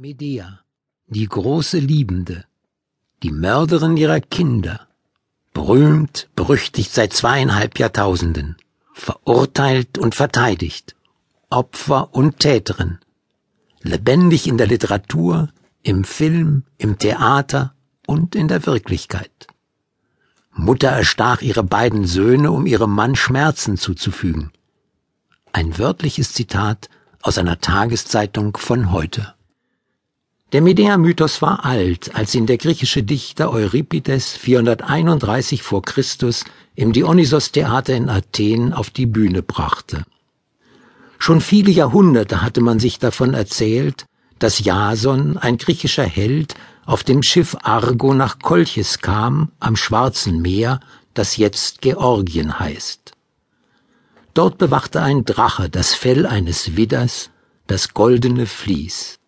Medea, die große Liebende, die Mörderin ihrer Kinder, berühmt, berüchtigt seit zweieinhalb Jahrtausenden, verurteilt und verteidigt, Opfer und Täterin, lebendig in der Literatur, im Film, im Theater und in der Wirklichkeit. Mutter erstach ihre beiden Söhne, um ihrem Mann Schmerzen zuzufügen. Ein wörtliches Zitat aus einer Tageszeitung von heute. Der Medea-Mythos war alt, als ihn der griechische Dichter Euripides 431 vor Christus im Dionysos-Theater in Athen auf die Bühne brachte. Schon viele Jahrhunderte hatte man sich davon erzählt, dass Jason, ein griechischer Held, auf dem Schiff Argo nach Kolchis kam, am Schwarzen Meer, das jetzt Georgien heißt. Dort bewachte ein Drache das Fell eines Widders, das goldene Vlies.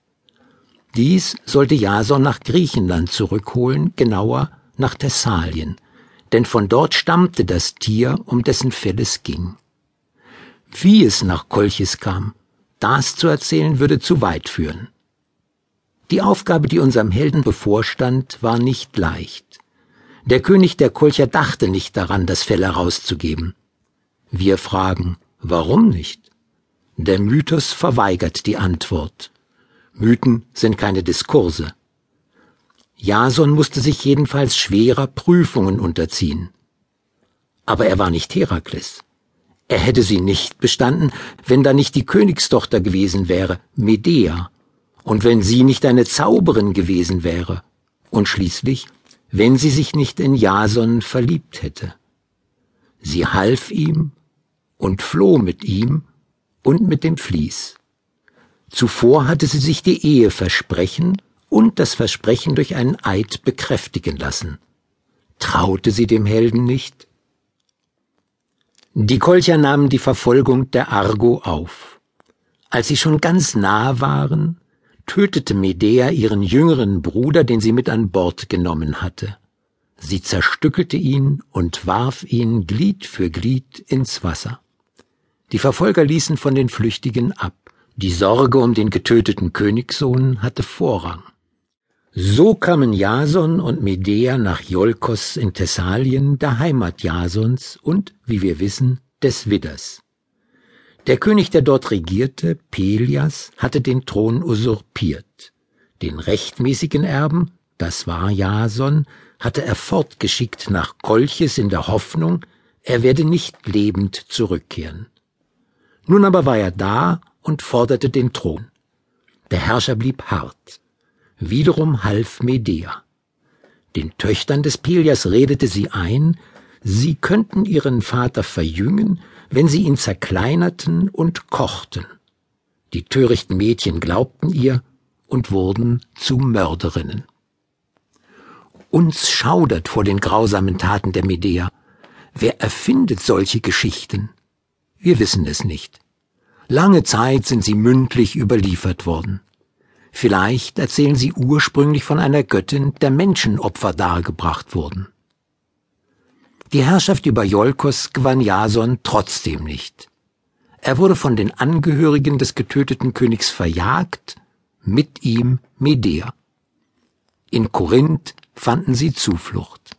Dies sollte Jason nach Griechenland zurückholen, genauer nach Thessalien, denn von dort stammte das Tier, um dessen Fell es ging. Wie es nach Kolchis kam, das zu erzählen würde zu weit führen. Die Aufgabe, die unserem Helden bevorstand, war nicht leicht. Der König der Kolcher dachte nicht daran, das Fell herauszugeben. Wir fragen, warum nicht? Der Mythos verweigert die Antwort. Mythen sind keine Diskurse. Jason musste sich jedenfalls schwerer Prüfungen unterziehen. Aber er war nicht Herakles. Er hätte sie nicht bestanden, wenn da nicht die Königstochter gewesen wäre, Medea, und wenn sie nicht eine Zauberin gewesen wäre, und schließlich, wenn sie sich nicht in Jason verliebt hätte. Sie half ihm und floh mit ihm und mit dem Vlies. Zuvor hatte sie sich die Ehe versprechen und das Versprechen durch einen Eid bekräftigen lassen. Traute sie dem Helden nicht? Die Kolcher nahmen die Verfolgung der Argo auf. Als sie schon ganz nahe waren, tötete Medea ihren jüngeren Bruder, den sie mit an Bord genommen hatte. Sie zerstückelte ihn und warf ihn Glied für Glied ins Wasser. Die Verfolger ließen von den Flüchtigen ab. Die Sorge um den getöteten Königssohn hatte Vorrang. So kamen Jason und Medea nach Iolkos in Thessalien, der Heimat Jasons und, wie wir wissen, des Widders. Der König, der dort regierte, Pelias, hatte den Thron usurpiert. Den rechtmäßigen Erben, das war Jason, hatte er fortgeschickt nach Kolchis in der Hoffnung, er werde nicht lebend zurückkehren. Nun aber war er da und forderte den Thron. Der Herrscher blieb hart. Wiederum half Medea. Den Töchtern des Pelias redete sie ein, sie könnten ihren Vater verjüngen, wenn sie ihn zerkleinerten und kochten. Die törichten Mädchen glaubten ihr und wurden zu Mörderinnen. Uns schaudert vor den grausamen Taten der Medea. Wer erfindet solche Geschichten? Wir wissen es nicht. Lange Zeit sind sie mündlich überliefert worden. Vielleicht erzählen sie ursprünglich von einer Göttin, der Menschenopfer dargebracht wurden. Die Herrschaft über Iolkos gewann Jason trotzdem nicht. Er wurde von den Angehörigen des getöteten Königs verjagt, mit ihm Medea. In Korinth fanden sie Zuflucht.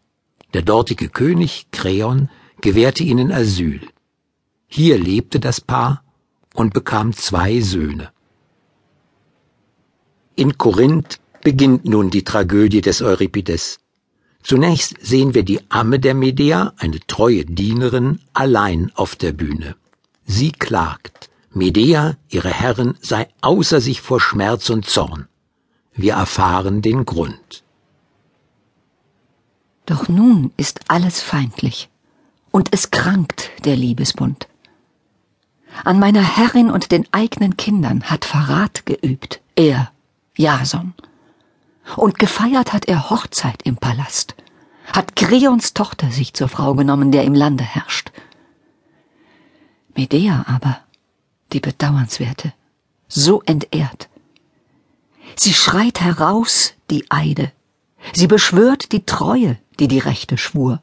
Der dortige König Kreon gewährte ihnen Asyl. Hier lebte das Paar und bekam zwei Söhne. In Korinth beginnt nun die Tragödie des Euripides. Zunächst sehen wir die Amme der Medea, eine treue Dienerin, allein auf der Bühne. Sie klagt. Medea, ihre Herrin, sei außer sich vor Schmerz und Zorn. Wir erfahren den Grund. Doch nun ist alles feindlich, und es krankt der Liebesbund. An meiner Herrin und den eigenen Kindern hat Verrat geübt, er, Jason. Und gefeiert hat er Hochzeit im Palast, hat Kreons Tochter sich zur Frau genommen, der im Lande herrscht. Medea aber, die bedauernswerte, so entehrt. Sie schreit heraus die Eide, sie beschwört die Treue, die die Rechte schwur,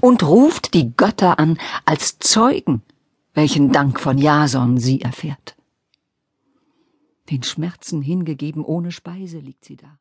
und ruft die Götter an als Zeugen welchen Dank von Jason sie erfährt. Den Schmerzen hingegeben ohne Speise liegt sie da.